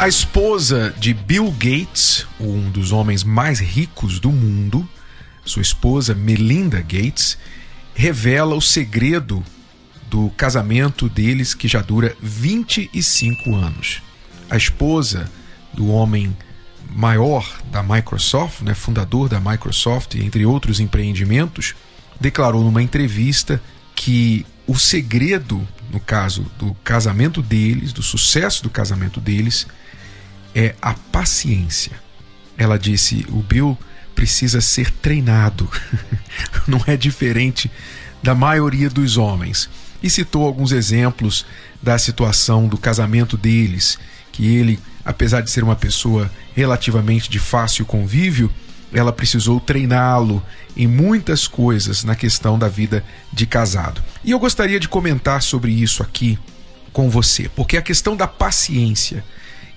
A esposa de Bill Gates, um dos homens mais ricos do mundo, sua esposa Melinda Gates, revela o segredo do casamento deles que já dura 25 anos. A esposa do homem maior da Microsoft, né, fundador da Microsoft, entre outros empreendimentos, declarou numa entrevista que o segredo, no caso do casamento deles, do sucesso do casamento deles, é a paciência. Ela disse: o Bill precisa ser treinado, não é diferente da maioria dos homens. E citou alguns exemplos da situação do casamento deles, que ele, apesar de ser uma pessoa relativamente de fácil convívio, ela precisou treiná-lo em muitas coisas na questão da vida de casado. E eu gostaria de comentar sobre isso aqui com você, porque a questão da paciência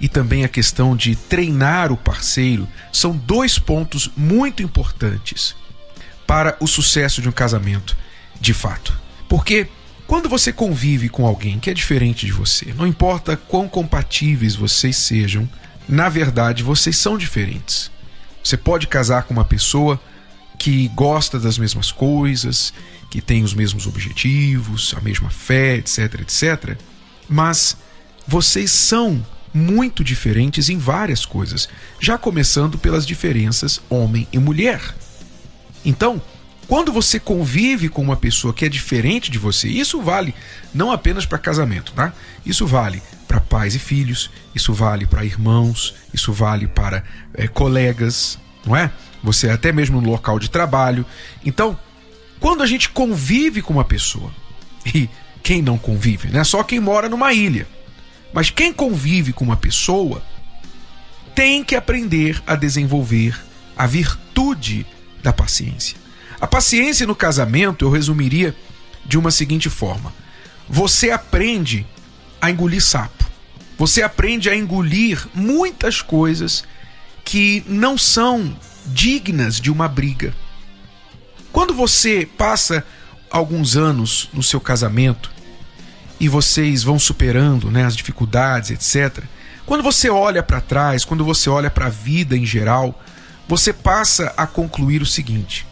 e também a questão de treinar o parceiro são dois pontos muito importantes para o sucesso de um casamento, de fato. Porque quando você convive com alguém que é diferente de você, não importa quão compatíveis vocês sejam, na verdade vocês são diferentes. Você pode casar com uma pessoa que gosta das mesmas coisas, que tem os mesmos objetivos, a mesma fé, etc, etc, mas vocês são muito diferentes em várias coisas, já começando pelas diferenças homem e mulher. Então, quando você convive com uma pessoa que é diferente de você, isso vale não apenas para casamento, tá? Isso vale para pais e filhos, isso vale para irmãos, isso vale para é, colegas, não é? Você até mesmo no local de trabalho. Então, quando a gente convive com uma pessoa, e quem não convive, né? Só quem mora numa ilha. Mas quem convive com uma pessoa tem que aprender a desenvolver a virtude da paciência. A paciência no casamento eu resumiria de uma seguinte forma: você aprende a engolir sapo. Você aprende a engolir muitas coisas que não são dignas de uma briga. Quando você passa alguns anos no seu casamento e vocês vão superando né, as dificuldades, etc. Quando você olha para trás, quando você olha para a vida em geral, você passa a concluir o seguinte: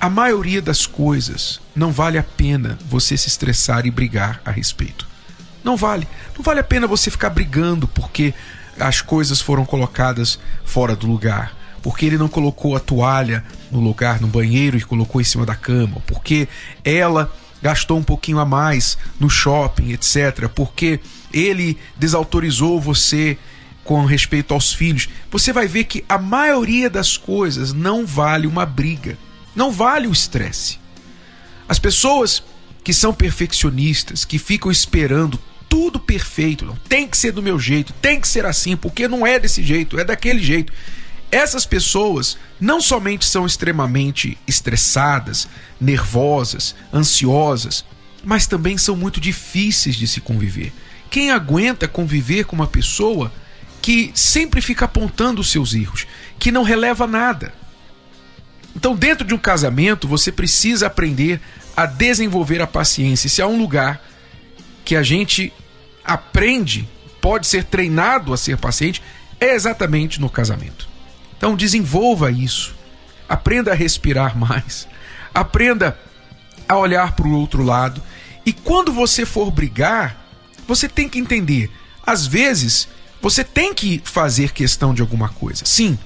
a maioria das coisas não vale a pena você se estressar e brigar a respeito. Não vale. Não vale a pena você ficar brigando porque as coisas foram colocadas fora do lugar. Porque ele não colocou a toalha no lugar, no banheiro e colocou em cima da cama. Porque ela gastou um pouquinho a mais no shopping, etc., porque ele desautorizou você com respeito aos filhos, você vai ver que a maioria das coisas não vale uma briga, não vale o estresse. As pessoas que são perfeccionistas, que ficam esperando tudo perfeito, não tem que ser do meu jeito, tem que ser assim, porque não é desse jeito, é daquele jeito. Essas pessoas não somente são extremamente estressadas, nervosas, ansiosas, mas também são muito difíceis de se conviver. Quem aguenta conviver com uma pessoa que sempre fica apontando os seus erros, que não releva nada? Então, dentro de um casamento, você precisa aprender a desenvolver a paciência. Se há um lugar que a gente aprende, pode ser treinado a ser paciente, é exatamente no casamento. Então desenvolva isso. Aprenda a respirar mais. Aprenda a olhar para o outro lado. E quando você for brigar, você tem que entender. Às vezes, você tem que fazer questão de alguma coisa. Sim.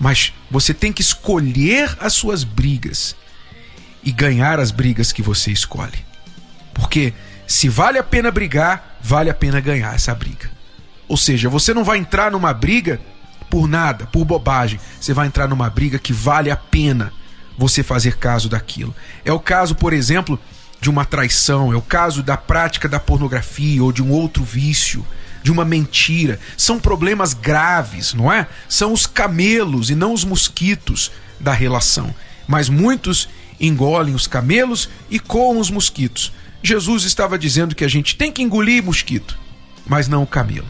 Mas você tem que escolher as suas brigas e ganhar as brigas que você escolhe. Porque se vale a pena brigar, vale a pena ganhar essa briga. Ou seja, você não vai entrar numa briga por nada, por bobagem. Você vai entrar numa briga que vale a pena você fazer caso daquilo. É o caso, por exemplo, de uma traição, é o caso da prática da pornografia ou de um outro vício, de uma mentira. São problemas graves, não é? São os camelos e não os mosquitos da relação. Mas muitos engolem os camelos e com os mosquitos. Jesus estava dizendo que a gente tem que engolir mosquito, mas não o camelo.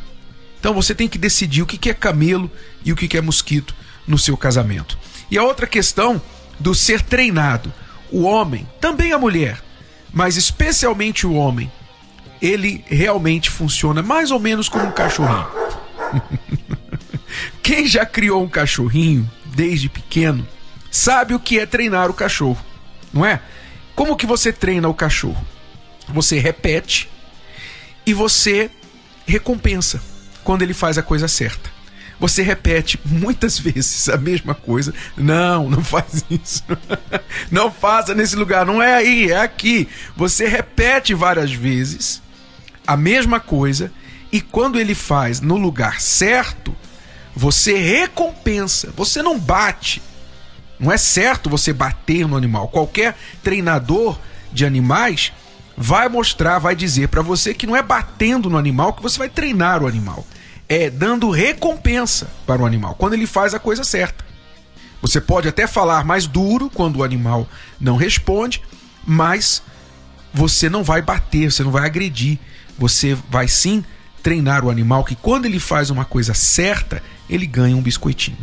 Então você tem que decidir o que é camelo e o que é mosquito no seu casamento. E a outra questão do ser treinado. O homem, também a mulher, mas especialmente o homem, ele realmente funciona mais ou menos como um cachorrinho. Quem já criou um cachorrinho desde pequeno sabe o que é treinar o cachorro, não é? Como que você treina o cachorro? Você repete e você recompensa quando ele faz a coisa certa. Você repete muitas vezes a mesma coisa. Não, não faz isso. Não faça nesse lugar. Não é aí, é aqui. Você repete várias vezes a mesma coisa e quando ele faz no lugar certo, você recompensa. Você não bate. Não é certo você bater no animal. Qualquer treinador de animais vai mostrar, vai dizer para você que não é batendo no animal que você vai treinar o animal é dando recompensa para o animal, quando ele faz a coisa certa. Você pode até falar mais duro quando o animal não responde, mas você não vai bater, você não vai agredir. Você vai sim treinar o animal que quando ele faz uma coisa certa, ele ganha um biscoitinho.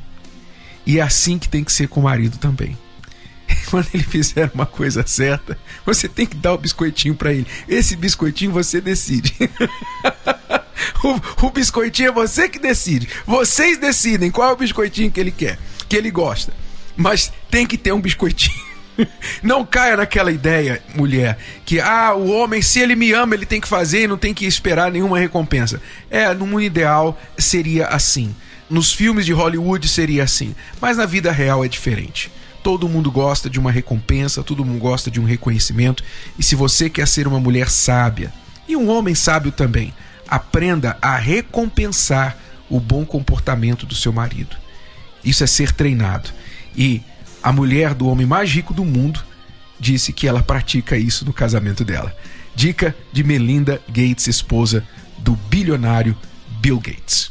E é assim que tem que ser com o marido também. Quando ele fizer uma coisa certa, você tem que dar o biscoitinho para ele. Esse biscoitinho você decide. O, o biscoitinho é você que decide. Vocês decidem qual é o biscoitinho que ele quer, que ele gosta. Mas tem que ter um biscoitinho. Não caia naquela ideia, mulher, que ah, o homem, se ele me ama, ele tem que fazer e não tem que esperar nenhuma recompensa. É, no mundo ideal seria assim. Nos filmes de Hollywood seria assim. Mas na vida real é diferente. Todo mundo gosta de uma recompensa, todo mundo gosta de um reconhecimento. E se você quer ser uma mulher sábia, e um homem sábio também, aprenda a recompensar o bom comportamento do seu marido. Isso é ser treinado. E a mulher do homem mais rico do mundo disse que ela pratica isso no casamento dela. Dica de Melinda Gates, esposa do bilionário Bill Gates.